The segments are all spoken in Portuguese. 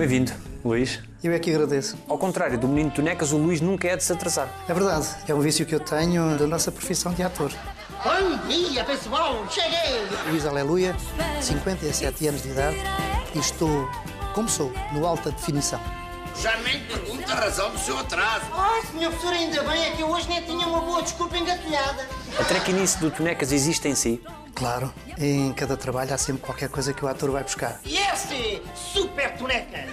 Bem-vindo, Luís. Eu é que agradeço. Ao contrário do menino Tonecas, o Luís nunca é de se atrasar. É verdade, é um vício que eu tenho da nossa profissão de ator. Bom dia, pessoal! Cheguei! Luís Aleluia, 57 anos de idade e estou, como sou, no alta definição. Já nem pergunta a razão do seu atraso. Oh, senhor professor, ainda bem é que eu hoje nem tinha uma boa desculpa engatilhada. A trequinice do Tonecas existe em si. Claro, em cada trabalho há sempre qualquer coisa que o ator vai buscar. E esse super tonecas?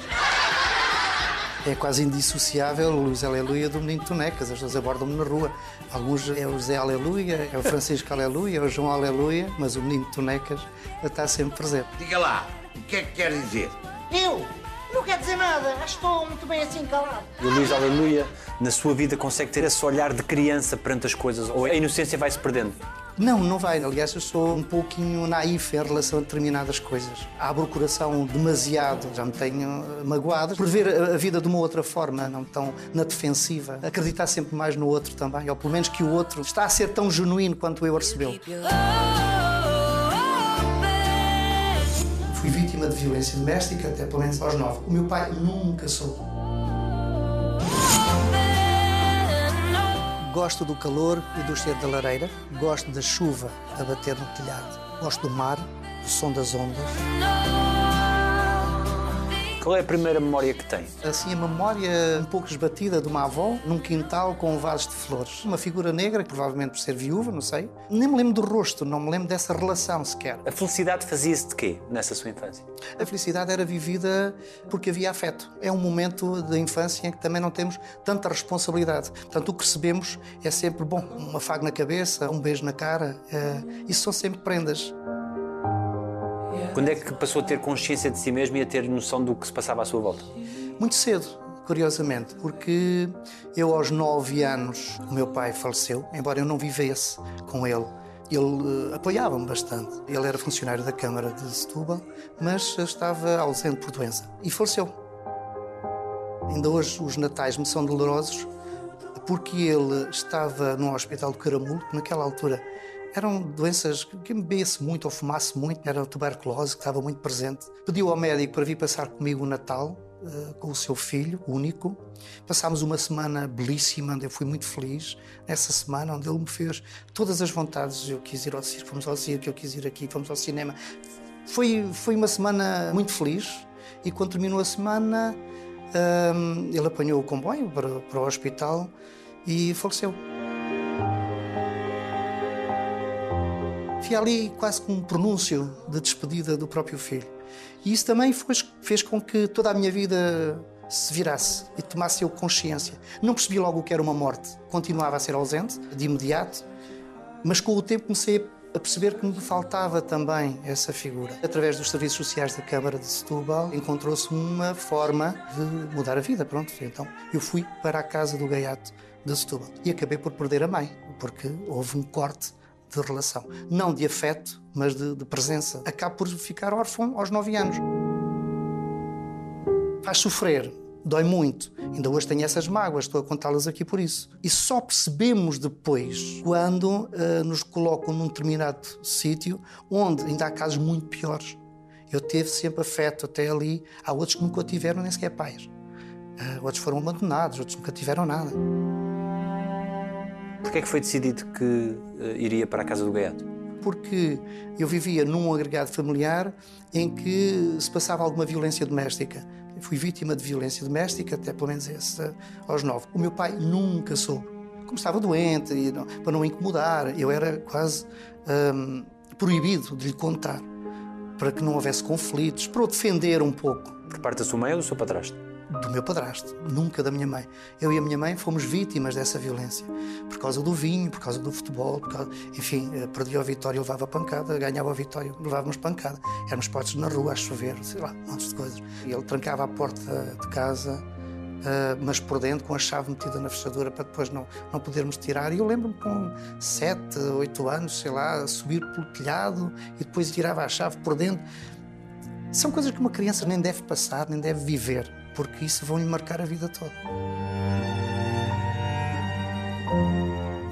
É quase indissociável o Luís Aleluia do Menino Tonecas. As pessoas abordam-me na rua. Alguns é o José Aleluia, é o Francisco Aleluia, é o João Aleluia, mas o Menino Tonecas está sempre presente. Diga lá, o que é que quer dizer? Eu? Não quer dizer nada. Acho que estou muito bem assim calado. E o Luís Aleluia, na sua vida, consegue ter esse olhar de criança perante as coisas? Ou a inocência vai-se perdendo? Não, não vai. Aliás, eu sou um pouquinho naif em relação a determinadas coisas. Abro o coração demasiado, já me tenho magoado por ver a vida de uma outra forma, não tão na defensiva. Acreditar sempre mais no outro também, ou pelo menos que o outro está a ser tão genuíno quanto eu recebeu. Fui de violência doméstica até pelo menos aos nove. O meu pai nunca soube. Gosto do calor e do cheiro da lareira. Gosto da chuva a bater no telhado. Gosto do mar, do som das ondas. Qual é a primeira memória que tem? Assim, a memória um pouco esbatida de uma avó num quintal com vasos de flores. Uma figura negra, provavelmente por ser viúva, não sei. Nem me lembro do rosto, não me lembro dessa relação sequer. A felicidade fazia-se de quê nessa sua infância? A felicidade era vivida porque havia afeto. É um momento da infância em que também não temos tanta responsabilidade. Portanto, o que recebemos é sempre, bom, um afago na cabeça, um beijo na cara. É, isso são sempre prendas. Quando é que passou a ter consciência de si mesmo e a ter noção do que se passava à sua volta? Muito cedo, curiosamente, porque eu aos nove anos o meu pai faleceu, embora eu não vivesse com ele. Ele uh, apoiava-me bastante. Ele era funcionário da Câmara de Setúbal, mas estava ausente por doença e faleceu. Ainda hoje os natais me são dolorosos porque ele estava num hospital de Caramulo, que naquela altura eram doenças que bebesse muito ou fumasse muito, era a tuberculose que estava muito presente. Pediu ao médico para vir passar comigo o Natal uh, com o seu filho, único. Passámos uma semana belíssima, onde eu fui muito feliz. Nessa semana, onde ele me fez todas as vontades. Eu quis ir ao circo, fomos ao circo, eu quis ir aqui, fomos ao cinema. Foi, foi uma semana muito feliz e quando terminou a semana, um, ele apanhou o comboio para, para o hospital e faleceu. Fui ali quase com um pronúncio de despedida do próprio filho. E isso também fez, fez com que toda a minha vida se virasse e tomasse eu consciência. Não percebi logo o que era uma morte. Continuava a ser ausente, de imediato, mas com o tempo comecei a perceber que me faltava também essa figura. Através dos serviços sociais da Câmara de Setúbal, encontrou-se uma forma de mudar a vida. Pronto, então eu fui para a casa do gaiato de Setúbal e acabei por perder a mãe, porque houve um corte de relação. Não de afeto, mas de, de presença. Acabo por ficar órfão aos nove anos. Faz sofrer, dói muito. Ainda hoje tenho essas mágoas, estou a contá-las aqui por isso. E só percebemos depois quando uh, nos colocam num determinado sítio onde ainda há casos muito piores. Eu teve sempre afeto até ali. Há outros que nunca tiveram nem sequer pais. Uh, outros foram abandonados, outros nunca tiveram nada. Porquê é que foi decidido que uh, iria para a casa do gaiato? Porque eu vivia num agregado familiar em que se passava alguma violência doméstica. Eu fui vítima de violência doméstica, até pelo menos esse, aos nove. O meu pai nunca soube. Como estava doente, e não, para não incomodar, eu era quase hum, proibido de lhe contar, para que não houvesse conflitos, para o defender um pouco. Por parte da sua mãe ou do seu padrasto? Do meu padrasto, nunca da minha mãe. Eu e a minha mãe fomos vítimas dessa violência. Por causa do vinho, por causa do futebol, causa... enfim, eh, perdia a vitória, levava pancada, ganhava a vitória, levávamos pancada. Éramos postos na rua a chover, sei lá, um monte de coisas. E ele trancava a porta de casa, uh, mas por dentro, com a chave metida na fechadura para depois não, não podermos tirar. E eu lembro-me com sete, oito anos, sei lá, subir pelo telhado e depois tirava a chave por dentro. São coisas que uma criança nem deve passar, nem deve viver porque isso vão lhe marcar a vida toda.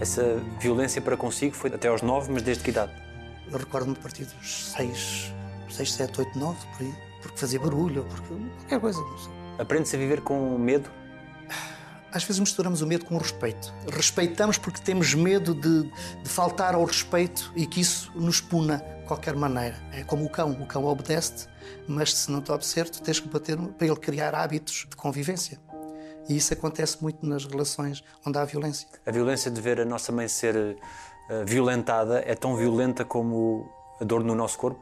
Essa violência para consigo foi até aos nove, mas desde que idade? Eu recordo-me a partir dos seis, seis, sete, oito, nove, por aí. porque fazia barulho, porque qualquer coisa. Não sei. Aprende-se a viver com medo? Às vezes misturamos o medo com o respeito. Respeitamos porque temos medo de, de faltar ao respeito e que isso nos puna de qualquer maneira. É como o cão. O cão obedece mas se não te obedecer, tu tens que bater para ele criar hábitos de convivência. E isso acontece muito nas relações onde há violência. A violência de ver a nossa mãe ser uh, violentada é tão violenta como a dor no nosso corpo?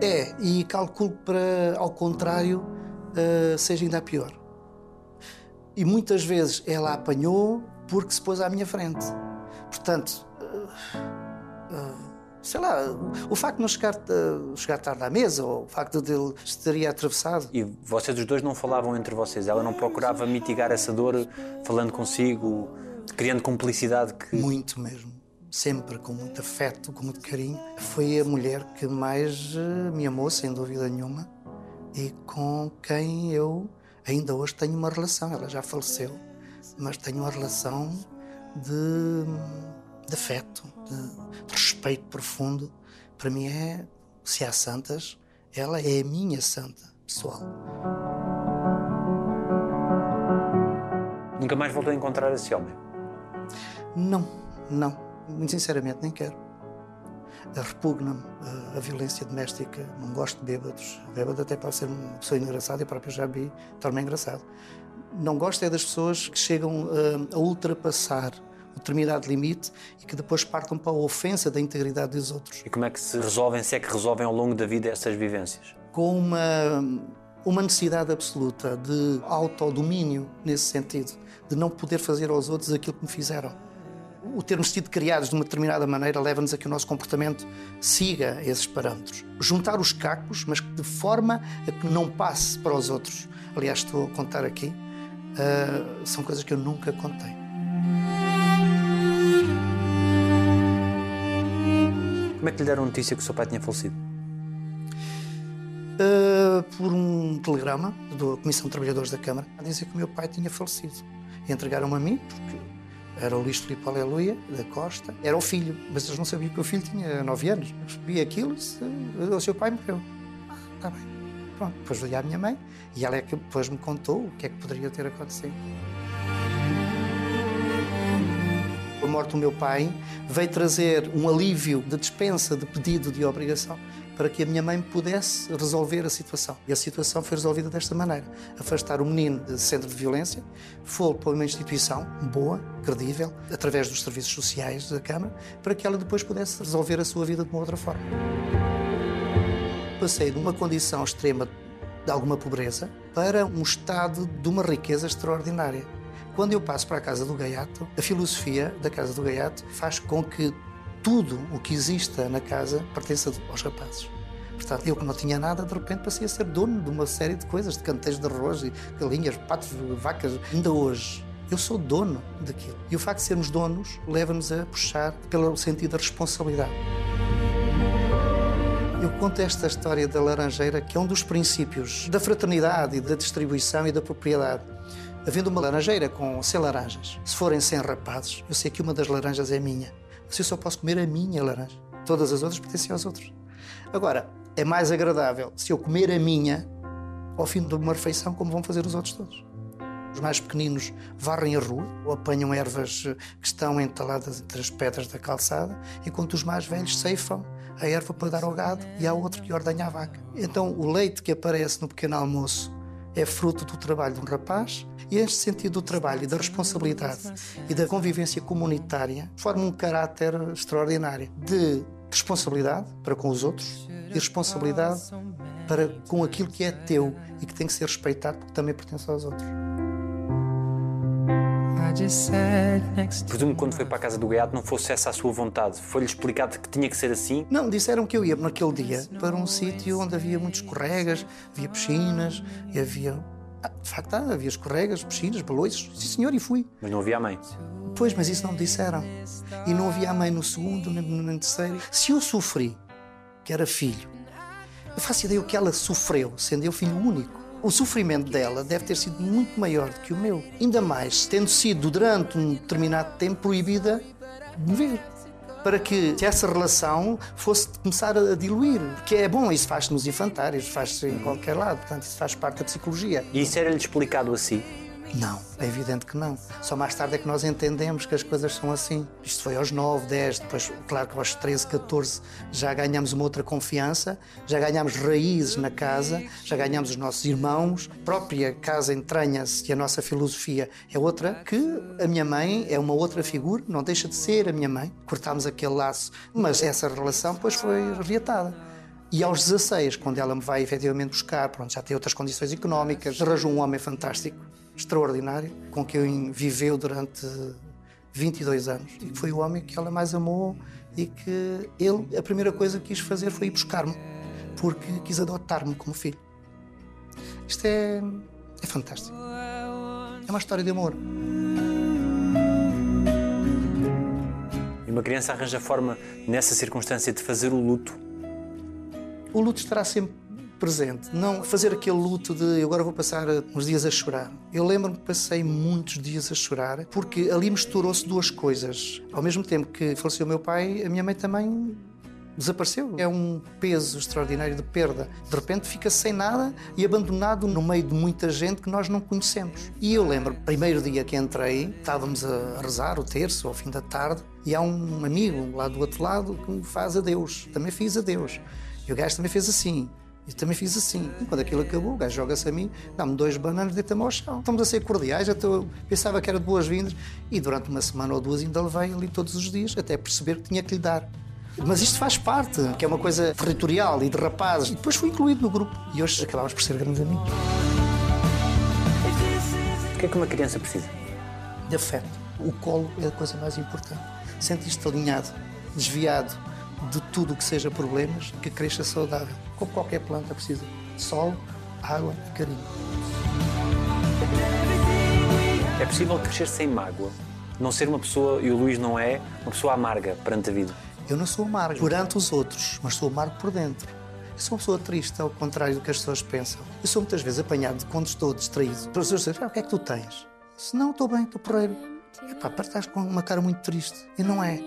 É, e calculo para, ao contrário, uh, seja ainda pior. E muitas vezes ela apanhou porque se pôs à minha frente. Portanto, uh, sei lá, o facto de não chegar, chegar tarde à mesa, ou o facto de ele estaria atravessado. E vocês os dois não falavam entre vocês? Ela não procurava mitigar essa dor falando consigo, criando cumplicidade que... Muito mesmo. Sempre com muito afeto, com muito carinho. Foi a mulher que mais eh, me amou, sem dúvida nenhuma, e com quem eu ainda hoje tenho uma relação. Ela já faleceu, mas tenho uma relação de de afeto, de, de respeito profundo. Para mim é, se há santas, ela é a minha santa pessoal. Nunca mais voltou a encontrar esse homem? Não, não. Muito sinceramente, nem quero. Repugna-me a, a, violência doméstica, não gosto de bêbados. Bêbado até pode ser uma pessoa engraçada, eu próprio já vi, torna-me engraçado. Não gosto é das pessoas que chegam a, a ultrapassar determinado limite e que depois partam para a ofensa da integridade dos outros. E como é que se resolvem, se é que resolvem ao longo da vida essas vivências? Com uma, uma necessidade absoluta de autodomínio nesse sentido, de não poder fazer aos outros aquilo que me fizeram. O termos sido criados de uma determinada maneira leva-nos a que o nosso comportamento siga esses parâmetros. Juntar os cacos, mas de forma a que não passe para os outros. Aliás, estou a contar aqui, uh, são coisas que eu nunca contei. Como é que lhe deram notícia que o seu pai tinha falecido? Uh, por um telegrama da Comissão de Trabalhadores da Câmara a dizer que o meu pai tinha falecido. E entregaram-me a mim, porque era o Luís Filipe Aleluia, da Costa, era o filho, mas eles não sabiam que o filho tinha 9 anos. Recebi aquilo e o seu pai morreu. Ah, está bem. Pronto, depois veio a minha mãe e ela é que depois me contou o que é que poderia ter acontecido. A morte do meu pai veio trazer um alívio de dispensa de pedido de obrigação para que a minha mãe pudesse resolver a situação. E a situação foi resolvida desta maneira: afastar o menino de centro de violência, foi para uma instituição boa, credível, através dos serviços sociais da Câmara, para que ela depois pudesse resolver a sua vida de uma outra forma. Passei de uma condição extrema de alguma pobreza para um estado de uma riqueza extraordinária. Quando eu passo para a Casa do Gaiato, a filosofia da Casa do Gaiato faz com que tudo o que exista na casa pertença aos rapazes. Portanto, eu que não tinha nada, de repente passei a ser dono de uma série de coisas, de canteiros de arroz, galinhas, patos, vacas. Ainda hoje, eu sou dono daquilo. E o facto de sermos donos leva-nos a puxar pelo sentido da responsabilidade. Eu conto esta história da laranjeira, que é um dos princípios da fraternidade e da distribuição e da propriedade. Havendo uma laranjeira com 100 laranjas, se forem 100 rapazes, eu sei que uma das laranjas é minha. Mas eu só posso comer a minha laranja. Todas as outras pertencem aos outros. Agora, é mais agradável se eu comer a minha ao fim de uma refeição, como vão fazer os outros todos. Os mais pequeninos varrem a rua ou apanham ervas que estão entaladas entre as pedras da calçada, enquanto os mais velhos ceifam a erva para dar ao gado e há outro que ordenha a vaca. Então, o leite que aparece no pequeno almoço é fruto do trabalho de um rapaz e este sentido do trabalho e da responsabilidade e da convivência comunitária forma um caráter extraordinário de responsabilidade para com os outros e responsabilidade para com aquilo que é teu e que tem que ser respeitado porque também pertence aos outros. Presumo que quando foi para a casa do gaiato não fosse essa a sua vontade. Foi-lhe explicado que tinha que ser assim? Não, disseram que eu ia naquele dia para um sítio onde havia muitos escorregas, havia piscinas e havia. Ah, de facto, havia escorregas, piscinas, balões. Sim, senhor, e fui. Mas não havia a mãe? Pois, mas isso não me disseram. E não havia a mãe no segundo, nem no terceiro. Se eu sofri, que era filho, eu faço ideia o que ela sofreu, sendo eu filho único o sofrimento dela deve ter sido muito maior do que o meu. Ainda mais tendo sido durante um determinado tempo proibida de me ver. Para que essa relação fosse começar a diluir. Porque é bom, isso faz-se nos infantários, faz-se em qualquer lado, portanto, isso faz parte da psicologia. E isso era-lhe explicado assim? Não, é evidente que não. Só mais tarde é que nós entendemos que as coisas são assim. Isto foi aos 9, 10, depois, claro que aos 13, 14 já ganhamos uma outra confiança, já ganhamos raízes na casa, já ganhamos os nossos irmãos, a própria casa entranha-se e a nossa filosofia é outra, que a minha mãe é uma outra figura, não deixa de ser a minha mãe. Cortámos aquele laço, mas essa relação depois foi reatada. E aos 16, quando ela me vai efetivamente buscar, pronto, já tem outras condições económicas, arranjou um homem fantástico extraordinário, com quem viveu durante 22 anos. E foi o homem que ela mais amou e que ele, a primeira coisa que quis fazer foi ir buscar-me, porque quis adotar-me como filho. Isto é, é fantástico. É uma história de amor. E uma criança arranja forma, nessa circunstância, de fazer o luto. O luto estará sempre presente. Não fazer aquele luto de agora vou passar uns dias a chorar. Eu lembro-me que passei muitos dias a chorar porque ali misturou-se duas coisas. Ao mesmo tempo que faleceu meu pai, a minha mãe também desapareceu. É um peso extraordinário de perda. De repente fica sem nada e abandonado no meio de muita gente que nós não conhecemos. E eu lembro, primeiro dia que entrei, estávamos a rezar o terço ao fim da tarde e há um amigo lá do outro lado que me faz adeus. Também fiz adeus. E o gajo também fez assim. E também fiz assim. E quando aquilo acabou, o gajo joga-se a mim, dá-me dois bananas e deita-me ao chão. Estamos a ser cordiais, até eu pensava que era de boas-vindas. E durante uma semana ou duas ainda levei ali todos os dias, até perceber que tinha que lhe dar. Mas isto faz parte, que é uma coisa territorial e de rapazes. E depois fui incluído no grupo. E hoje acabámos por ser grandes amigos. O que é que uma criança precisa? De afeto. O colo é a coisa mais importante. Sentiste alinhado, desviado de tudo o que seja problemas, que cresça saudável. Como qualquer planta precisa de sol, água e carinho. É possível crescer sem mágoa? Não ser uma pessoa, e o Luís não é, uma pessoa amarga perante a vida? Eu não sou amargo perante os outros, mas sou amargo por dentro. Eu sou uma pessoa triste, ao contrário do que as pessoas pensam. Eu sou muitas vezes apanhado quando estou distraído. As pessoas dizem, ah, o que é que tu tens? Se não, estou bem, estou porreiro. Epá, estás com uma cara muito triste. E não é.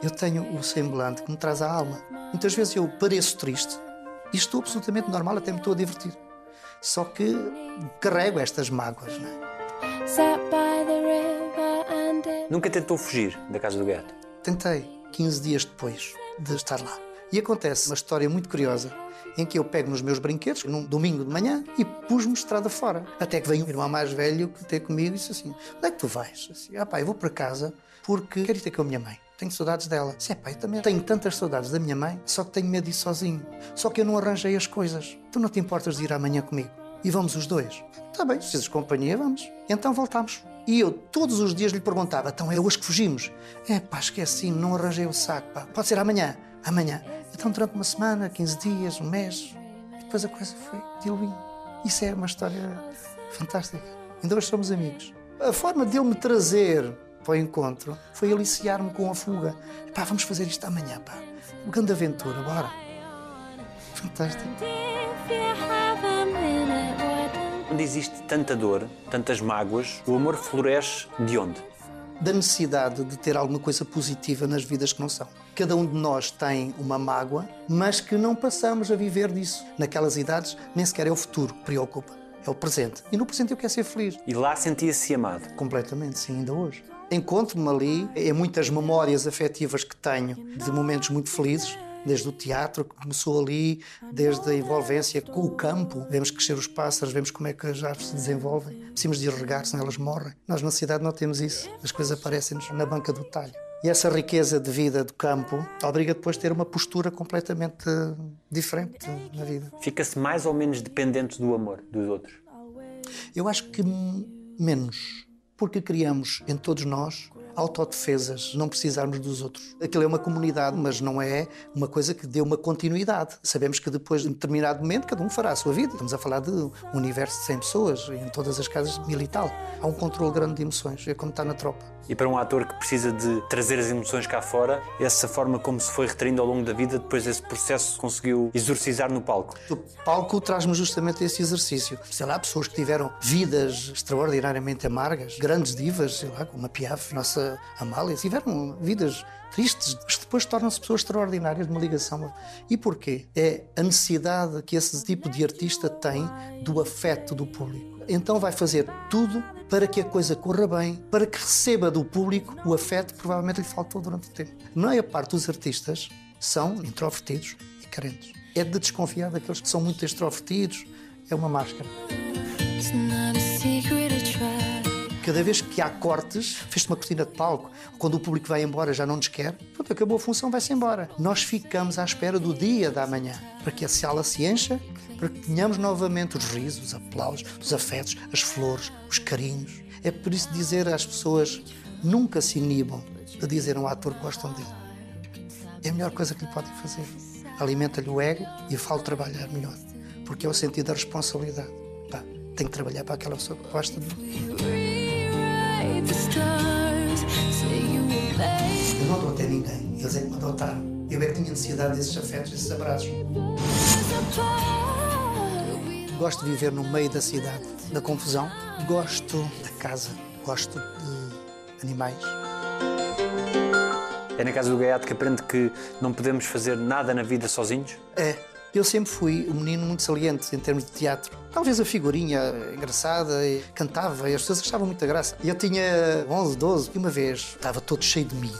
Eu tenho o semblante que me traz a alma. Muitas vezes eu pareço triste e estou absolutamente normal, até me estou a divertir. Só que carrego estas mágoas, não é? Nunca tentou fugir da casa do gato? Tentei, 15 dias depois de estar lá. E acontece uma história muito curiosa em que eu pego nos meus brinquedos num domingo de manhã e pus-me estrada fora. Até que veio um irmão mais velho que tem comigo e disse assim: Onde é que tu vais? Assim, ah pá, eu vou para casa porque quero ir ter com a minha mãe. Tenho saudades dela. Sim, pá, eu também tenho tantas saudades da minha mãe, só que tenho medo de ir sozinho. Só que eu não arranjei as coisas. Tu não te importas de ir amanhã comigo? E vamos os dois? Está bem, se precisas de companhia, vamos. Então voltamos. E eu todos os dias lhe perguntava: então é hoje que fugimos? É pá, esqueci, não arranjei o saco, pá. Pode ser amanhã? Amanhã. Então durante uma semana, 15 dias, um mês. E depois a coisa foi diluindo. Isso é uma história fantástica. Ainda hoje somos amigos. A forma de ele me trazer para o encontro foi aliciar-me com a fuga. Pá, vamos fazer isto amanhã, pá. Uma grande aventura, bora. Fantástico. Onde existe tanta dor, tantas mágoas, o amor floresce de onde? Da necessidade de ter alguma coisa positiva nas vidas que não são. Cada um de nós tem uma mágoa, mas que não passamos a viver disso. Naquelas idades, nem sequer é o futuro que preocupa, é o presente. E no presente eu quero ser feliz. E lá sentia-se amado? Completamente, sim, ainda hoje. Encontro-me ali em muitas memórias afetivas que tenho de momentos muito felizes, desde o teatro que começou ali, desde a envolvência com o campo. Vemos crescer os pássaros, vemos como é que as árvores se desenvolvem. Precisamos de regar, senão elas morrem. Nós na cidade não temos isso. As coisas aparecem-nos na banca do talho. E essa riqueza de vida do campo obriga depois a ter uma postura completamente diferente na vida. Fica-se mais ou menos dependente do amor dos outros? Eu acho que menos. Porque criamos em todos nós autodefesas, não precisarmos dos outros. Aquilo é uma comunidade, mas não é uma coisa que dê uma continuidade. Sabemos que depois de um determinado momento cada um fará a sua vida. Estamos a falar de um universo de 100 pessoas em todas as casas mil tal. Há um controle grande de emoções, é como está na tropa. E para um ator que precisa de trazer as emoções cá fora, essa forma como se foi retraindo ao longo da vida, depois esse processo conseguiu exorcizar no palco? O palco traz-me justamente esse exercício. Sei lá, pessoas que tiveram vidas extraordinariamente amargas, grandes divas, sei lá, como a Piaf, nossa Amália, tiveram vidas tristes, mas depois tornam-se pessoas extraordinárias de uma ligação. E porquê? É a necessidade que esse tipo de artista tem do afeto do público. Então vai fazer tudo para que a coisa corra bem, para que receba do público o afeto que provavelmente lhe faltou durante o tempo. A maior parte dos artistas são introvertidos e carentes. É de desconfiar daqueles que são muito extrovertidos, é uma máscara. Cada vez que há cortes, fez uma cortina de palco, quando o público vai embora já não nos quer, pronto, acabou a função, vai-se embora. Nós ficamos à espera do dia da manhã, para que a sala se encha, para que tenhamos novamente os risos, os aplausos, os afetos, as flores, os carinhos. É por isso dizer às pessoas, nunca se inibam de dizer a um ator que gostam dele. É a melhor coisa que lhe podem fazer. Alimenta-lhe o ego e falo trabalhar melhor, porque é o sentido da responsabilidade. Pá, tenho que trabalhar para aquela pessoa que gosta de mim. Eu não dou até ninguém, eles é que me adotaram. Eu é que tinha necessidade desses afetos, desses abraços. Gosto de viver no meio da cidade, da confusão. Gosto da casa, gosto de animais. É na casa do gaiato que aprende que não podemos fazer nada na vida sozinhos? É. Eu sempre fui um menino muito saliente em termos de teatro. Talvez a figurinha engraçada, cantava e as pessoas achavam muita graça. Eu tinha 11, 12 e uma vez estava todo cheio de mim.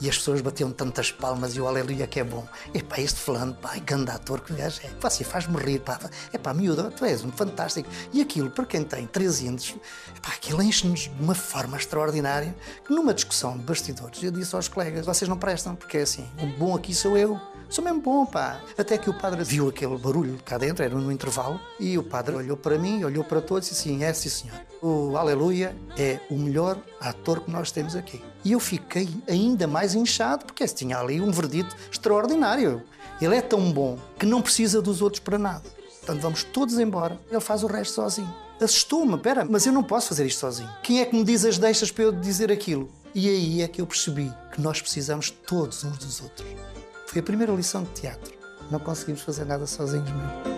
E as pessoas batiam tantas palmas e o aleluia que é bom. E pá, este falando, pá, grande ator que gajo é. Pá, assim, faz-me rir, pá. É pá, miúdo, tu és um fantástico. E aquilo, para quem tem 13 anos, pá, aquilo enche-nos de uma forma extraordinária numa discussão de bastidores eu disse aos colegas, vocês não prestam, porque é assim, o bom aqui sou eu. Sou mesmo bom, pá. Até que o padre viu aquele barulho cá dentro, era no intervalo, e o padre olhou para mim, olhou para todos e disse assim: É, sim, senhor. O Aleluia é o melhor ator que nós temos aqui. E eu fiquei ainda mais inchado, porque tinha ali um verdito extraordinário. Ele é tão bom que não precisa dos outros para nada. Portanto, vamos todos embora. Ele faz o resto sozinho. Assustou-me, pera, mas eu não posso fazer isto sozinho. Quem é que me diz as deixas para eu dizer aquilo? E aí é que eu percebi que nós precisamos todos uns dos outros. Foi a primeira lição de teatro. Não conseguimos fazer nada sozinhos mesmo.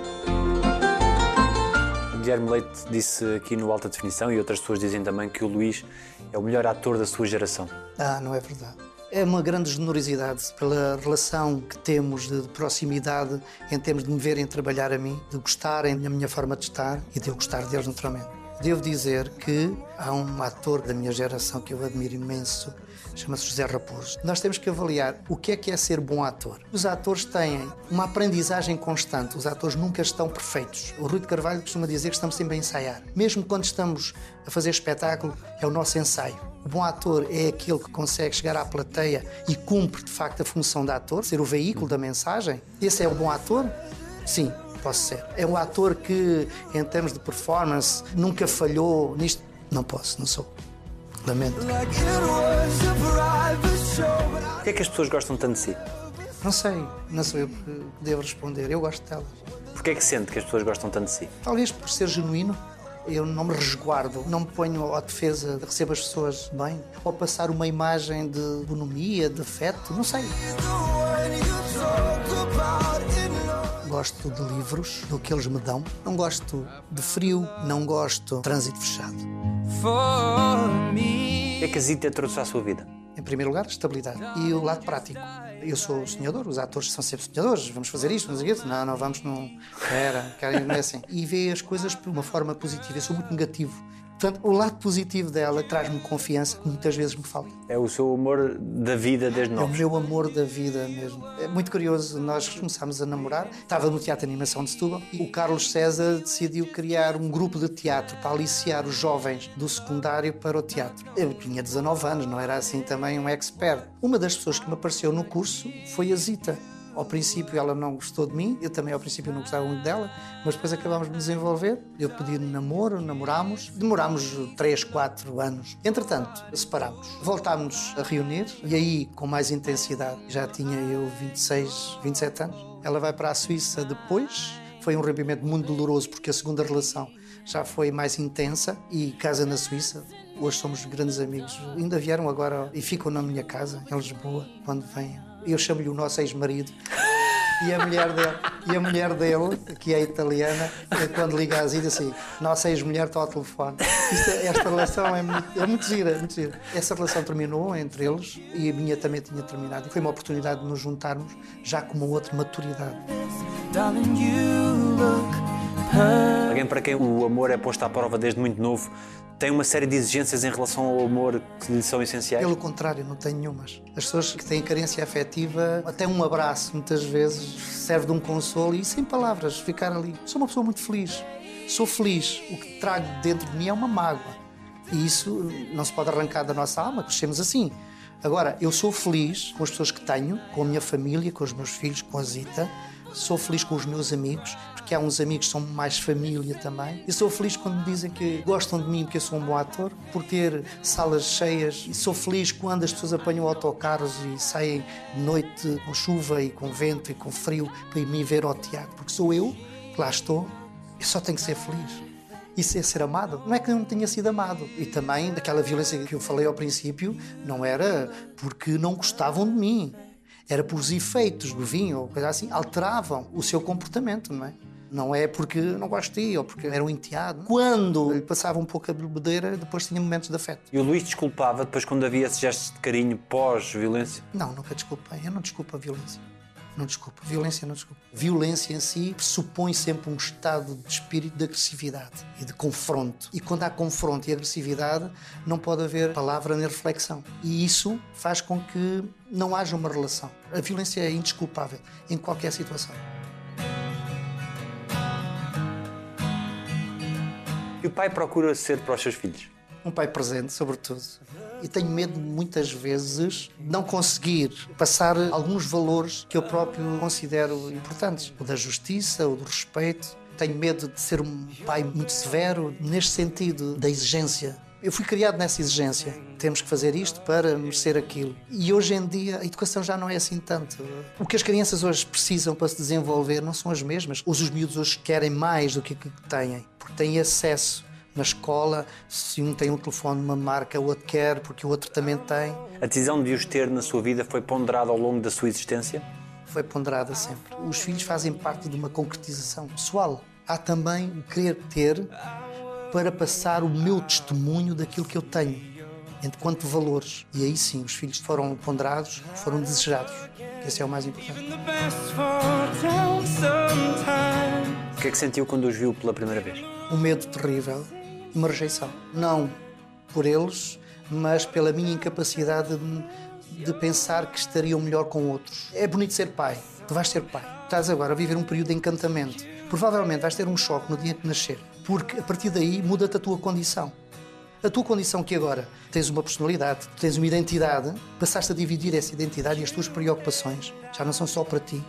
Guilherme Leite disse aqui no Alta Definição e outras pessoas dizem também que o Luís é o melhor ator da sua geração. Ah, não é verdade. É uma grande generosidade pela relação que temos de proximidade em termos de me verem trabalhar a mim, de gostarem da minha forma de estar e de eu gostar deles naturalmente. Devo dizer que há um ator da minha geração que eu admiro imenso, chama-se José Raposo. Nós temos que avaliar o que é que é ser bom ator. Os atores têm uma aprendizagem constante, os atores nunca estão perfeitos. O Rui de Carvalho costuma dizer que estamos sempre a ensaiar. Mesmo quando estamos a fazer espetáculo, é o nosso ensaio. O bom ator é aquele que consegue chegar à plateia e cumpre de facto a função de ator, ser o veículo da mensagem. Esse é o bom ator? Sim, posso ser. É um ator que, em termos de performance, nunca falhou nisto. Não posso, não sou. Lamento. Por que é que as pessoas gostam tanto de si? Não sei, não sou eu que devo responder. Eu gosto delas. Por que é que sente que as pessoas gostam tanto de si? Talvez por ser genuíno. Eu não me resguardo, não me ponho à defesa de receber as pessoas bem, ou passar uma imagem de bonomia, de afeto, não sei. Gosto de livros, do que eles me dão. Não gosto de frio, não gosto de trânsito fechado. O que é que a Zita trouxe à sua vida? Em primeiro lugar, estabilidade. E o lado prático. Eu sou sonhador, os atores são sempre sonhadores. Vamos fazer isto, vamos fazer aquilo. Não, não, vamos, não. Era, querem, não é assim. E vê as coisas de uma forma positiva. Eu sou muito negativo. Portanto, o lado positivo dela traz-me confiança que muitas vezes me falta. É o seu amor da vida desde É o meu amor da vida mesmo. É muito curioso, nós começámos a namorar, estava no Teatro de Animação de Setúbal e o Carlos César decidiu criar um grupo de teatro para aliciar os jovens do secundário para o teatro. Eu tinha 19 anos, não era assim também um expert. Uma das pessoas que me apareceu no curso foi a Zita. Ao princípio ela não gostou de mim, eu também ao princípio não gostava muito dela, mas depois acabámos de desenvolver. Eu pedi namoro, namorámos, demorámos 3, 4 anos. Entretanto, separámos. Voltámos a reunir e aí com mais intensidade. Já tinha eu 26, 27 anos. Ela vai para a Suíça depois. Foi um rompimento muito doloroso porque a segunda relação já foi mais intensa e casa na Suíça. Hoje somos grandes amigos. Ainda vieram agora e ficam na minha casa, em Lisboa, quando vêm. Eu chamo-lhe o nosso ex-marido. E a mulher dele, e a mulher dele que é italiana, quando liga às diz assim: Nossa ex-mulher está ao telefone. Isto, é, esta relação é muito, é muito gira, é muito gira. Essa relação terminou entre eles e a minha também tinha terminado. E foi uma oportunidade de nos juntarmos já com uma outra maturidade. Alguém para quem o amor é posto à prova desde muito novo tem uma série de exigências em relação ao amor que lhe são essenciais? Pelo contrário, não tenho nenhumas. As pessoas que têm carência afetiva, até um abraço, muitas vezes, serve de um consolo e sem palavras, ficar ali. Sou uma pessoa muito feliz. Sou feliz. O que trago dentro de mim é uma mágoa. E isso não se pode arrancar da nossa alma, crescemos assim. Agora, eu sou feliz com as pessoas que tenho, com a minha família, com os meus filhos, com a Zita. Sou feliz com os meus amigos, porque há uns amigos que são mais família também. E sou feliz quando me dizem que gostam de mim porque eu sou um bom ator, por ter salas cheias. E sou feliz quando as pessoas apanham autocarros e saem de noite com chuva e com vento e com frio para ir me ver ao teatro, porque sou eu que lá estou. Eu só tenho que ser feliz. Isso é ser amado. Não é que eu não tenha sido amado. E também daquela violência que eu falei ao princípio, não era porque não gostavam de mim. Era por os efeitos do vinho ou coisa assim, alteravam o seu comportamento, não é? Não é porque não ti ou porque era um enteado. Quando lhe passava um pouco a bebedeira, depois tinha momentos de afeto. E o Luís desculpava depois quando havia esses gestos de carinho pós-violência? Não, nunca desculpei. Eu não desculpo a violência. Não desculpo. Violência não desculpo. Violência em si pressupõe sempre um estado de espírito de agressividade e de confronto. E quando há confronto e agressividade, não pode haver palavra nem reflexão. E isso faz com que não haja uma relação. A violência é indesculpável em qualquer situação. E o pai procura ser para os seus filhos? Um pai presente, sobretudo. E tenho medo, muitas vezes, de não conseguir passar alguns valores que eu próprio considero importantes. O da justiça, o do respeito. Tenho medo de ser um pai muito severo, neste sentido da exigência. Eu fui criado nessa exigência. Temos que fazer isto para merecer aquilo. E hoje em dia a educação já não é assim tanto. O que as crianças hoje precisam para se desenvolver não são as mesmas. Os miúdos hoje querem mais do que têm, porque têm acesso na escola, se um tem um telefone de uma marca, o outro quer, porque o outro também tem. A decisão de os ter na sua vida foi ponderada ao longo da sua existência? Foi ponderada sempre. Os filhos fazem parte de uma concretização pessoal. Há também o querer ter para passar o meu testemunho daquilo que eu tenho, enquanto valores. E aí sim, os filhos foram ponderados, foram desejados. Esse é o mais importante. O que é que sentiu quando os viu pela primeira vez? Um medo terrível, uma rejeição. Não por eles, mas pela minha incapacidade de, de pensar que estariam melhor com outros. É bonito ser pai, tu vais ser pai. Estás agora a viver um período de encantamento. Provavelmente vais ter um choque no dia que nascer, porque a partir daí muda-te a tua condição. A tua condição que agora tens uma personalidade, tens uma identidade, passaste a dividir essa identidade e as tuas preocupações já não são só para ti.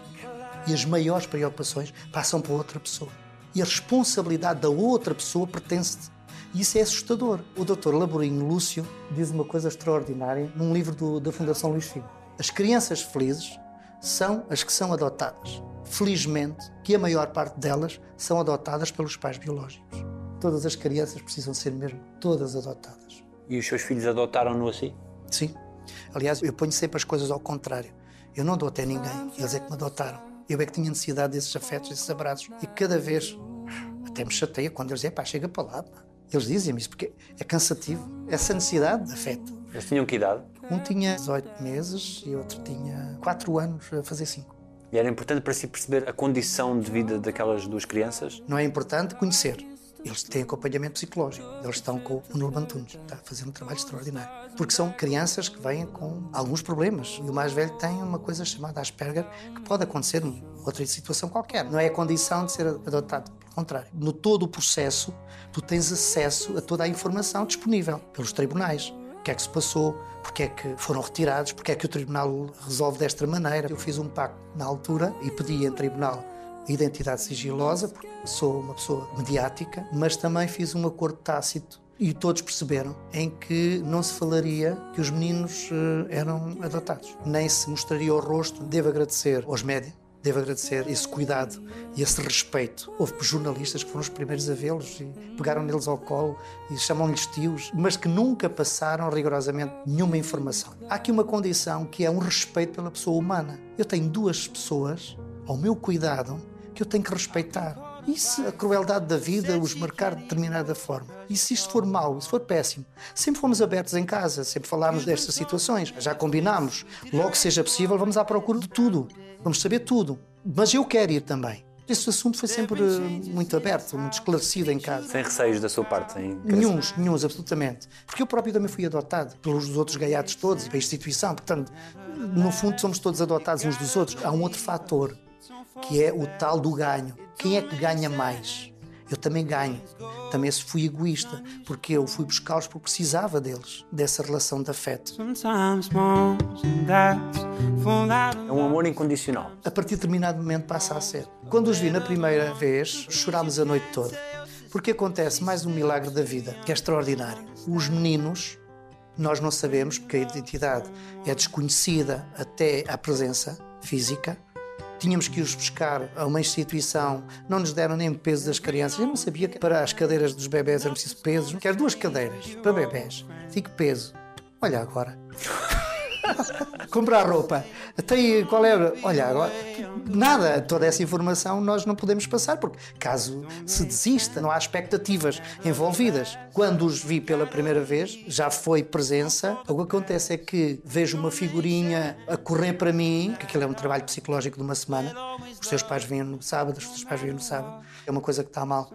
E as maiores preocupações passam para outra pessoa. E a responsabilidade da outra pessoa pertence-te. E isso é assustador. O Dr. Laborinho Lúcio diz uma coisa extraordinária num livro do, da Fundação Luís Filho. As crianças felizes são as que são adotadas. Felizmente, que a maior parte delas são adotadas pelos pais biológicos. Todas as crianças precisam ser mesmo todas adotadas. E os seus filhos adotaram-no assim? Sim. Aliás, eu ponho sempre as coisas ao contrário. Eu não adotei ninguém, eles é que me adotaram. Eu é que tinha necessidade desses afetos, desses abraços. E cada vez, até me chateia quando eles dizem, pá, chega para lá. Pá. Eles dizem-me isso porque é cansativo. Essa necessidade de afeto. Eles tinham que idade? Um tinha 18 meses e outro tinha 4 anos a fazer 5. E era importante para si perceber a condição de vida daquelas duas crianças? Não é importante conhecer. Eles têm acompanhamento psicológico. Eles estão com o Nuno Bantunes. Está a fazer um trabalho extraordinário. Porque são crianças que vêm com alguns problemas. E o mais velho tem uma coisa chamada Asperger, que pode acontecer em outra situação qualquer. Não é a condição de ser adotado. Pelo contrário. No todo o processo, tu tens acesso a toda a informação disponível pelos tribunais. O que é que se passou? Porque é que foram retirados? Porque é que o tribunal resolve desta maneira? Eu fiz um pacto na altura e pedi em tribunal identidade sigilosa, porque sou uma pessoa mediática, mas também fiz um acordo tácito e todos perceberam em que não se falaria que os meninos uh, eram adotados, nem se mostraria o rosto. Devo agradecer aos médias, devo agradecer esse cuidado e esse respeito. Houve jornalistas que foram os primeiros a vê-los e pegaram neles ao colo e chamam-lhes tios, mas que nunca passaram rigorosamente nenhuma informação. Há aqui uma condição que é um respeito pela pessoa humana. Eu tenho duas pessoas ao meu cuidado que eu tenho que respeitar. E se a crueldade da vida os marcar de determinada forma? E se isto for mau, se for péssimo? Sempre fomos abertos em casa, sempre falámos destas situações, já combinámos. Logo que seja possível, vamos à procura de tudo. Vamos saber tudo. Mas eu quero ir também. Este assunto foi sempre eh, muito aberto, muito esclarecido em casa. Sem receios da sua parte? Em Nenhuns, nenhuns, absolutamente. Porque eu próprio também fui adotado pelos outros gaiatos todos e pela instituição. Portanto, no fundo, somos todos adotados uns dos outros. Há um outro fator, que é o tal do ganho. Quem é que ganha mais? Eu também ganho. Também fui egoísta, porque eu fui buscá-los porque precisava deles, dessa relação de afeto. É um amor incondicional. A partir de determinado momento passa a ser. Quando os vi na primeira vez, chorámos a noite toda. Porque acontece mais um milagre da vida, que é extraordinário. Os meninos, nós não sabemos, porque a identidade é desconhecida até à presença física, Tínhamos que os buscar a uma instituição, não nos deram nem peso das crianças. Eu não sabia que para as cadeiras dos bebés era preciso peso. Quero duas cadeiras para bebés. Digo peso. Olha agora. comprar roupa. Aí, qual é? Olha, agora, nada, toda essa informação nós não podemos passar, porque caso se desista, não há expectativas envolvidas. Quando os vi pela primeira vez, já foi presença. O que acontece é que vejo uma figurinha a correr para mim, que aquilo é um trabalho psicológico de uma semana. Os seus pais vêm no sábado, os seus pais vêm no sábado. É uma coisa que está mal,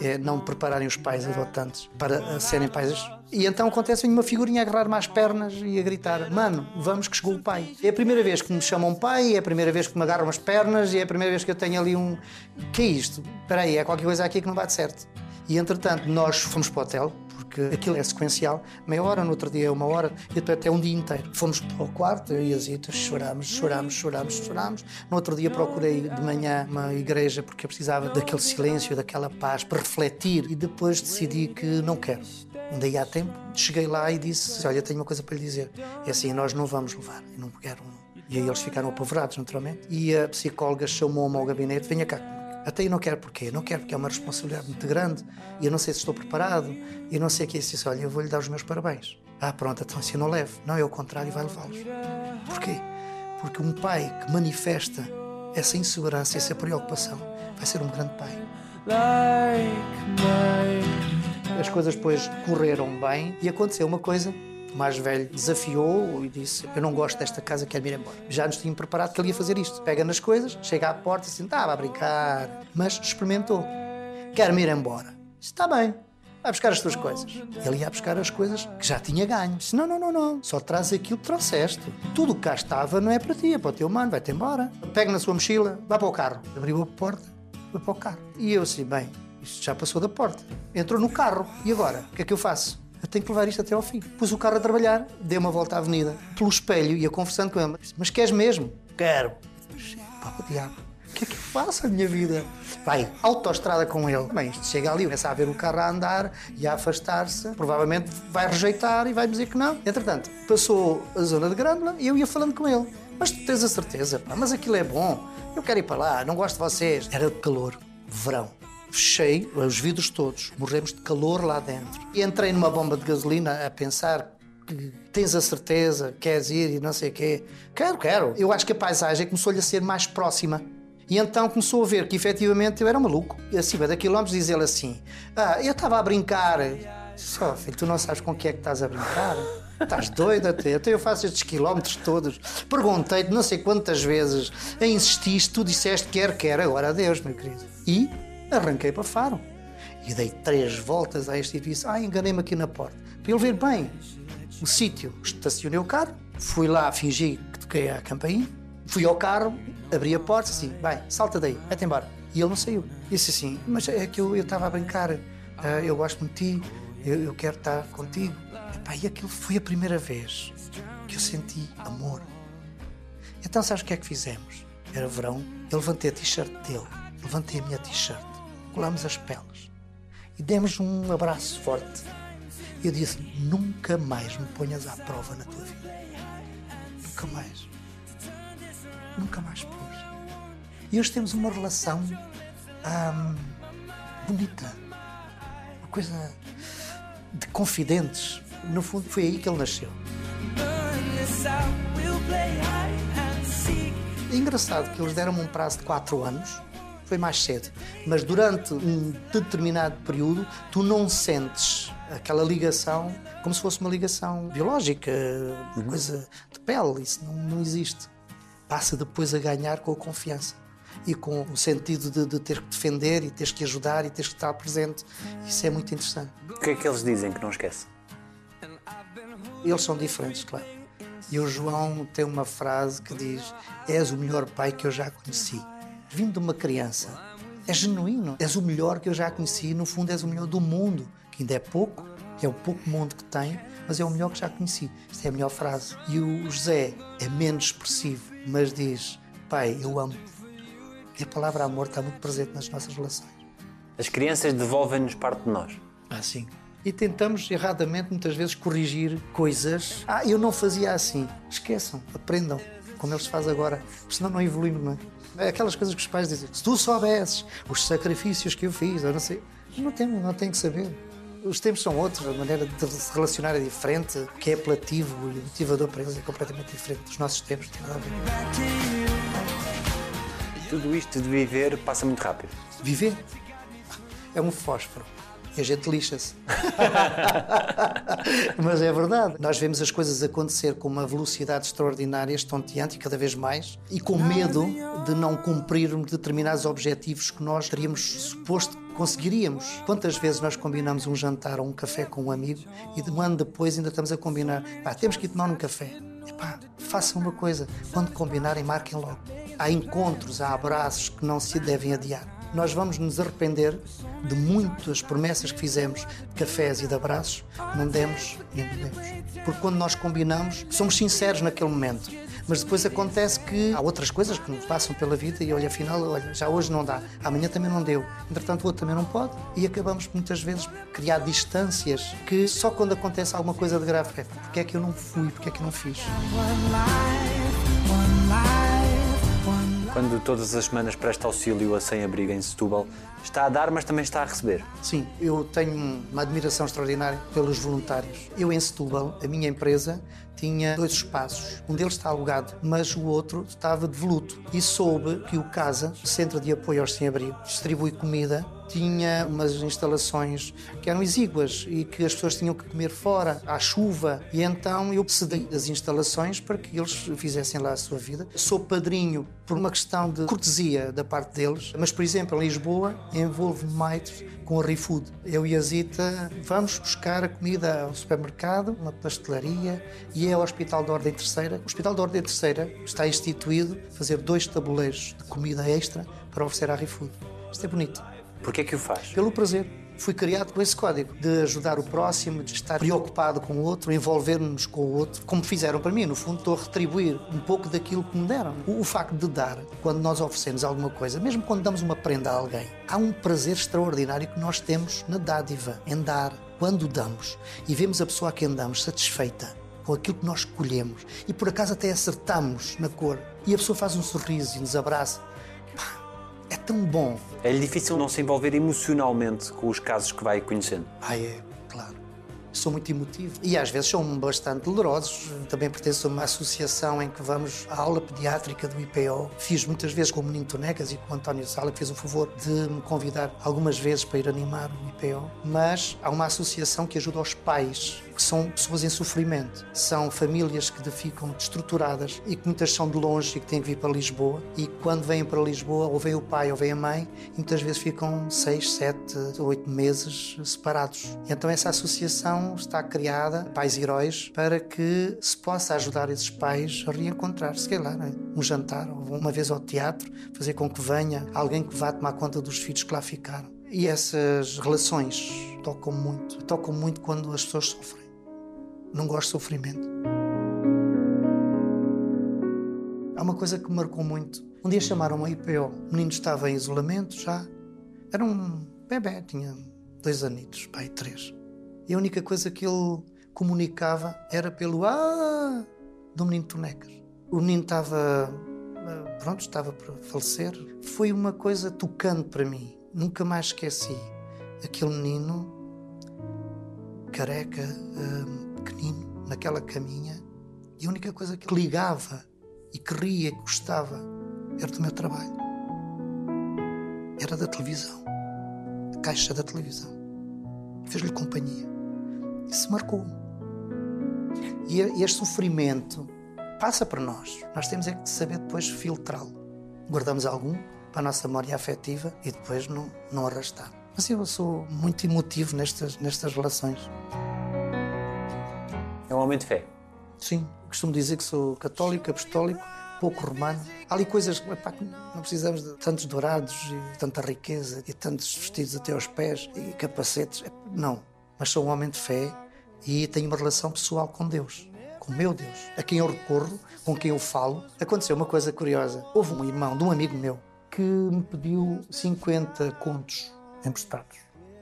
é não prepararem os pais adotantes para serem pais. E então acontece uma figurinha a agarrar-me às pernas e a gritar: Mano, vamos que chegou o pai. É a primeira vez que me chamam pai, é a primeira vez que me agarram as pernas e é a primeira vez que eu tenho ali um. Que é isto? Espera aí, é qualquer coisa aqui que não bate certo. E entretanto, nós fomos para o hotel, porque aquilo é sequencial, meia hora, no outro dia uma hora, e até um dia inteiro. Fomos para o quarto, eu e a Zita, chorámos, chorámos, chorámos, chorámos. No outro dia procurei de manhã uma igreja, porque eu precisava daquele silêncio, daquela paz, para refletir, e depois decidi que não quero. Ainda há tempo, cheguei lá e disse: Olha, tenho uma coisa para lhe dizer. É assim, nós não vamos levar, eu não quero. E aí eles ficaram apavorados, naturalmente. E a psicóloga chamou-me ao gabinete: Venha cá Até eu não quero porquê? Não quero porque é uma responsabilidade muito grande e eu não sei se estou preparado e não sei o que é isso. Disse, Olha, eu vou-lhe dar os meus parabéns. Ah, pronto, então assim não levo. Não, é o contrário, vai levá-los. Porquê? Porque um pai que manifesta essa insegurança, essa preocupação, vai ser um grande pai. As coisas depois correram bem e aconteceu uma coisa. O mais velho desafiou e disse: Eu não gosto desta casa, quero ir embora. Já nos tinha preparado que ele ia fazer isto. Pega nas coisas, chega à porta e assim, estava a brincar. Mas experimentou. Quero-me ir embora. Está bem, vai buscar as tuas coisas. Ele ia buscar as coisas que já tinha ganho. Disse: Não, não, não, não. Só traz aquilo que trouxeste. Tudo o que cá estava não é para ti, é para o teu mano, vai-te embora. Pega na sua mochila, vá para o carro. Abriu a porta, foi para o carro. E eu assim, bem, isto já passou da porta. Entrou no carro. E agora? O que é que eu faço? Eu tenho que levar isto até ao fim. Pus o carro a trabalhar, dei uma volta à avenida, pelo espelho, ia conversando com ele. Mas queres mesmo? Quero. O diabo. O que é que eu faço a minha vida? Vai, autoestrada com ele. Bem, isto chega ali, começa a ver o carro a andar e a afastar-se. Provavelmente vai rejeitar e vai dizer que não. Entretanto, passou a zona de Grândola e eu ia falando com ele. Mas tu tens a certeza, pá, mas aquilo é bom. Eu quero ir para lá, não gosto de vocês. Era de calor, verão fechei os vidros todos, morremos de calor lá dentro. E entrei numa bomba de gasolina a pensar que tens a certeza, queres ir e não sei o quê. Quero, quero. Eu acho que a paisagem começou-lhe a ser mais próxima. E então começou a ver que efetivamente eu era maluco. E acima da quilómetros diz ele assim: Ah, eu estava a brincar. Só, oh, filho, tu não sabes com que é que estás a brincar? Estás doido até? Até eu faço estes quilómetros todos. Perguntei-te não sei quantas vezes, insististe, tu disseste quer, quer, agora adeus, meu querido. E Arranquei para Faro e dei três voltas a este edifício. Ah, enganei-me aqui na porta. Para ele ver bem o sítio, estacionei o carro, fui lá, fingi que toquei a campainha, fui ao carro, abri a porta, assim, vai, salta daí, vai-te embora. E ele não saiu. Disse assim, mas é que eu estava a brincar, uh, eu gosto de ti, eu, eu quero estar contigo. Epá, e aquilo foi a primeira vez que eu senti amor. Então sabes o que é que fizemos? Era verão, eu levantei a t-shirt dele, levantei a minha t-shirt colámos as peles e demos um abraço forte. Eu disse: Nunca mais me ponhas à prova na tua vida. Nunca mais. Nunca mais pus. E hoje temos uma relação hum, bonita. Uma coisa de confidentes. No fundo, foi aí que ele nasceu. É engraçado que eles deram-me um prazo de 4 anos, foi mais cedo, mas durante um determinado período tu não sentes aquela ligação como se fosse uma ligação biológica, uma coisa de pele, isso não, não existe. Passa depois a ganhar com a confiança e com o sentido de, de ter que defender e teres que ajudar e teres que estar presente. Isso é muito interessante. O que é que eles dizem que não esquece? Eles são diferentes, claro. E o João tem uma frase que diz: És o melhor pai que eu já conheci. Vindo de uma criança, é genuíno. És o melhor que eu já conheci. No fundo, és o melhor do mundo, que ainda é pouco, é o pouco mundo que tem, mas é o melhor que já conheci. Esta é a melhor frase. E o José é menos expressivo, mas diz: Pai, eu amo. E a palavra amor está muito presente nas nossas relações. As crianças devolvem-nos parte de nós. Ah, sim. E tentamos erradamente muitas vezes corrigir coisas. Ah, eu não fazia assim. Esqueçam, aprendam, como eles fazem agora, senão não evoluímos, não é? É aquelas coisas que os pais dizem: se tu soubesses os sacrifícios que eu fiz, eu não sei. Não tem, não tem que saber. Os tempos são outros, a maneira de se relacionar é diferente, o que é apelativo e motivador para eles é completamente diferente dos nossos tempos, não tem nada a ver. Tudo isto de viver passa muito rápido. Viver é um fósforo. A gente lixa-se. Mas é verdade. Nós vemos as coisas acontecer com uma velocidade extraordinária, estonteante e cada vez mais, e com medo de não cumprirmos determinados objetivos que nós teríamos suposto que conseguiríamos. Quantas vezes nós combinamos um jantar ou um café com um amigo e de um ano depois ainda estamos a combinar, pá, temos que ir tomar um café. Epá, façam uma coisa, quando combinarem, marquem logo. Há encontros, há abraços que não se devem adiar. Nós vamos nos arrepender de muitas promessas que fizemos de cafés e de abraços, não demos e não demos. Porque quando nós combinamos, somos sinceros naquele momento. Mas depois acontece que há outras coisas que nos passam pela vida e olha, afinal, olha, já hoje não dá, amanhã também não deu, entretanto o outro também não pode e acabamos muitas vezes por criar distâncias que só quando acontece alguma coisa de grave é porque é que eu não fui, porque é que eu não fiz. Quando todas as semanas presta auxílio a sem-abrigo em Setúbal, está a dar, mas também está a receber. Sim, eu tenho uma admiração extraordinária pelos voluntários. Eu em Setúbal, a minha empresa, tinha dois espaços. Um deles está alugado, mas o outro estava devoluto. E soube que o CASA, Centro de Apoio aos Sem-Abrigo, distribui comida, tinha umas instalações que eram exíguas e que as pessoas tinham que comer fora, à chuva. E então eu cedi as instalações para que eles fizessem lá a sua vida. Sou padrinho por uma questão de cortesia da parte deles, mas, por exemplo, em Lisboa, envolvo-me mais com a ReFood. Eu e a Zita vamos buscar a comida ao supermercado, uma pastelaria e é ao Hospital da Ordem Terceira. O Hospital da Ordem Terceira está instituído fazer dois tabuleiros de comida extra para oferecer à ReFood. Isto é bonito. Porquê que o faz? Pelo prazer. Fui criado com esse código de ajudar o próximo, de estar preocupado com o outro, envolver-nos com o outro, como fizeram para mim. No fundo, estou a retribuir um pouco daquilo que me deram. O, o facto de dar, quando nós oferecemos alguma coisa, mesmo quando damos uma prenda a alguém, há um prazer extraordinário que nós temos na dádiva, em dar. Quando damos e vemos a pessoa a quem damos satisfeita com aquilo que nós escolhemos e por acaso até acertamos na cor e a pessoa faz um sorriso e nos abraça, é tão bom. É-lhe difícil não se envolver emocionalmente com os casos que vai conhecendo. Ah, é, claro. Sou muito emotivo e às vezes são bastante dolorosos. Também pertenço a uma associação em que vamos à aula pediátrica do IPO. Fiz muitas vezes com o Menino Tonecas e com o António Sala, que fez o favor de me convidar algumas vezes para ir animar o IPO. Mas há uma associação que ajuda os pais que são pessoas em sofrimento. São famílias que ficam destruturadas e que muitas são de longe e que têm que vir para Lisboa. E quando vêm para Lisboa, ou vem o pai ou vem a mãe, e muitas vezes ficam seis, sete, oito meses separados. Então essa associação está criada, Pais Heróis, para que se possa ajudar esses pais a reencontrar-se, sei lá, né? um jantar, ou uma vez ao teatro, fazer com que venha alguém que vá tomar conta dos filhos que lá ficaram. E essas relações tocam muito, tocam muito quando as pessoas sofrem. Não gosto de sofrimento. Há uma coisa que me marcou muito. Um dia chamaram-me a IPO. O menino estava em isolamento já. Era um bebê, tinha dois anitos, pai, três. E a única coisa que ele comunicava era pelo Ah do menino Tonecas. O menino estava, pronto, estava para falecer. Foi uma coisa tocante para mim. Nunca mais esqueci. Aquele menino, careca, hum, pequenino, naquela caminha, e a única coisa que ligava e que ria e gostava era do meu trabalho. Era da televisão. A caixa da televisão. Fez-lhe companhia. Isso marcou-me. E este sofrimento passa para nós. Nós temos é que saber depois filtrá-lo. Guardamos algum para a nossa memória afetiva e depois não, não arrastar. Mas eu sou muito emotivo nestas, nestas relações. É um homem de fé. Sim, costumo dizer que sou católico, apostólico, pouco romano. Há ali coisas epá, que não precisamos de tantos dourados e tanta riqueza e tantos vestidos até aos pés e capacetes. Não, mas sou um homem de fé e tenho uma relação pessoal com Deus, com meu Deus, a quem eu recorro, com quem eu falo. Aconteceu uma coisa curiosa. Houve um irmão de um amigo meu que me pediu 50 contos emprestados.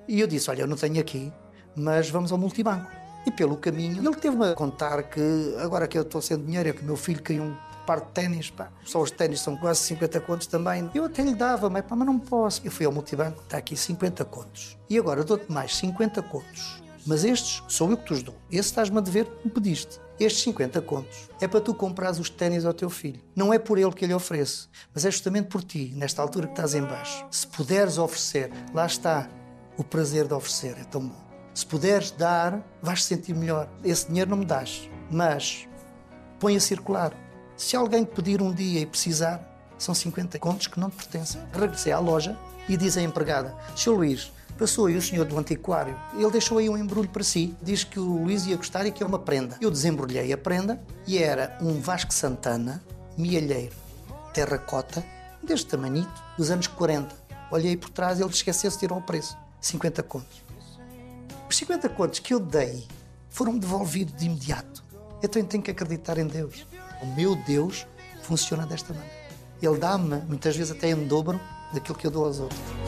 E eu disse: Olha, eu não tenho aqui, mas vamos ao multibanco. E pelo caminho, ele teve-me a contar que agora que eu estou sem dinheiro, é que o meu filho caiu um par de ténis, só os ténis são quase 50 contos também. Eu até lhe dava, mas, pá, mas não posso. Eu fui ao multibanco, está aqui 50 contos. E agora dou-te mais 50 contos. Mas estes sou eu que te os dou. Esse estás-me a dever, me pediste. Estes 50 contos é para tu comprares os ténis ao teu filho. Não é por ele que ele oferece, mas é justamente por ti, nesta altura que estás em baixo. Se puderes oferecer, lá está o prazer de oferecer, é tão bom. Se puderes dar, vais sentir melhor. Esse dinheiro não me dás, mas põe a circular. Se alguém te pedir um dia e precisar, são 50 contos que não te pertencem. Regressei à loja e diz a empregada: Sr. Luís, passou aí o senhor do antiquário. Ele deixou aí um embrulho para si. Diz que o Luís ia gostar e que é uma prenda. Eu desembrulhei a prenda e era um Vasco Santana, mielheiro, terracota, deste tamanhito, dos anos 40. Olhei por trás e ele esqueceu-se de tirar o preço. 50 contos. Os 50 contos que eu dei foram devolvidos de imediato. Então eu tenho que acreditar em Deus. O meu Deus funciona desta maneira. Ele dá-me, muitas vezes até em dobro, daquilo que eu dou aos outros. O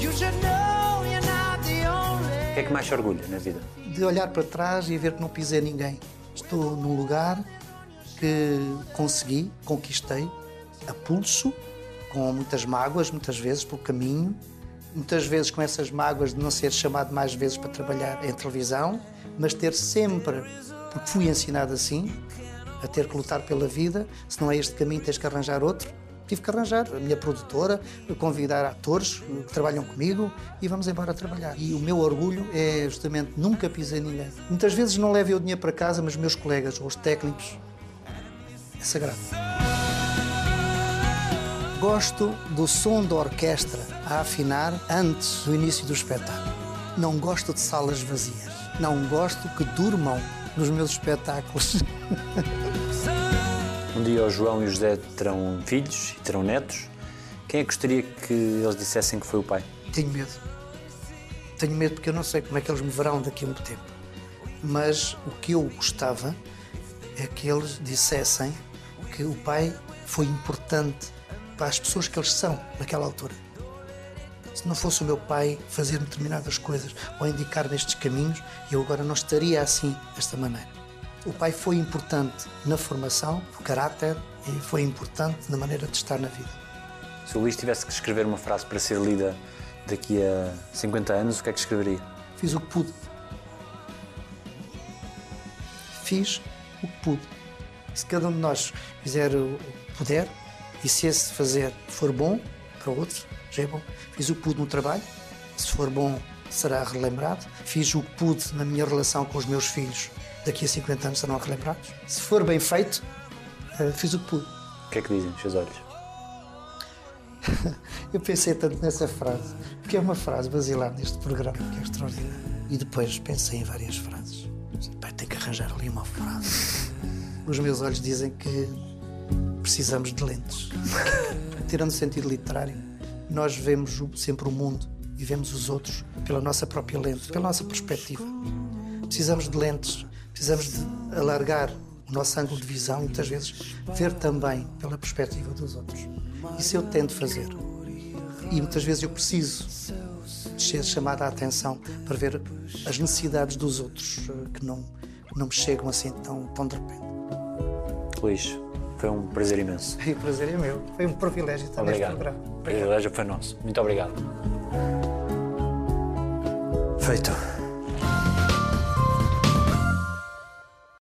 que é que mais te orgulha na vida? De olhar para trás e ver que não pisei ninguém. Estou num lugar que consegui, conquistei, a pulso, com muitas mágoas, muitas vezes, pelo caminho, muitas vezes com essas mágoas de não ser chamado mais vezes para trabalhar em televisão, mas ter sempre, porque fui ensinado assim, a ter que lutar pela vida, se não é este caminho tens que arranjar outro. Tive que arranjar a minha produtora, convidar atores que trabalham comigo e vamos embora trabalhar. E o meu orgulho é justamente nunca pisei ninguém. Muitas vezes não levo o dinheiro para casa, mas meus colegas ou os técnicos é sagrado. Gosto do som da orquestra a afinar antes do início do espetáculo. Não gosto de salas vazias. Não gosto que durmam nos meus espetáculos. Um dia o João e o José terão filhos e terão netos. Quem é que gostaria que eles dissessem que foi o pai? Tenho medo. Tenho medo porque eu não sei como é que eles me verão daqui a um tempo. Mas o que eu gostava é que eles dissessem que o pai foi importante para as pessoas que eles são naquela altura. Se não fosse o meu pai fazer determinadas coisas ou indicar-me estes caminhos, eu agora não estaria assim, desta maneira. O pai foi importante na formação, no caráter e foi importante na maneira de estar na vida. Se o Luís tivesse que escrever uma frase para ser lida daqui a 50 anos, o que é que escreveria? Fiz o que pude. Fiz o que pude. Se cada um de nós fizer o que puder, e se esse fazer for bom para outros, já é bom. Fiz o que pude no trabalho, se for bom, será relembrado. Fiz o que pude na minha relação com os meus filhos, daqui a 50 anos serão relembrados. Se for bem feito, eh, fiz o que pude. O que é que dizem os seus olhos? Eu pensei tanto nessa frase, porque é uma frase basilar neste programa que é extraordinária. E depois pensei em várias frases. Pai, tem que arranjar ali uma frase. Os meus olhos dizem que precisamos de lentes. Tirando o sentido literário, nós vemos sempre o mundo e vemos os outros pela nossa própria lente, pela nossa perspectiva. Precisamos de lentes, precisamos de alargar o nosso ângulo de visão e muitas vezes ver também pela perspectiva dos outros. Isso eu tento fazer. E muitas vezes eu preciso de ser chamada a atenção para ver as necessidades dos outros eh, que não, não me chegam assim tão, tão de repente. Luís, foi um prazer imenso. E o prazer é meu. Foi um privilégio estar Obrigado. neste programa. O privilégio foi nosso. Muito obrigado. Feito.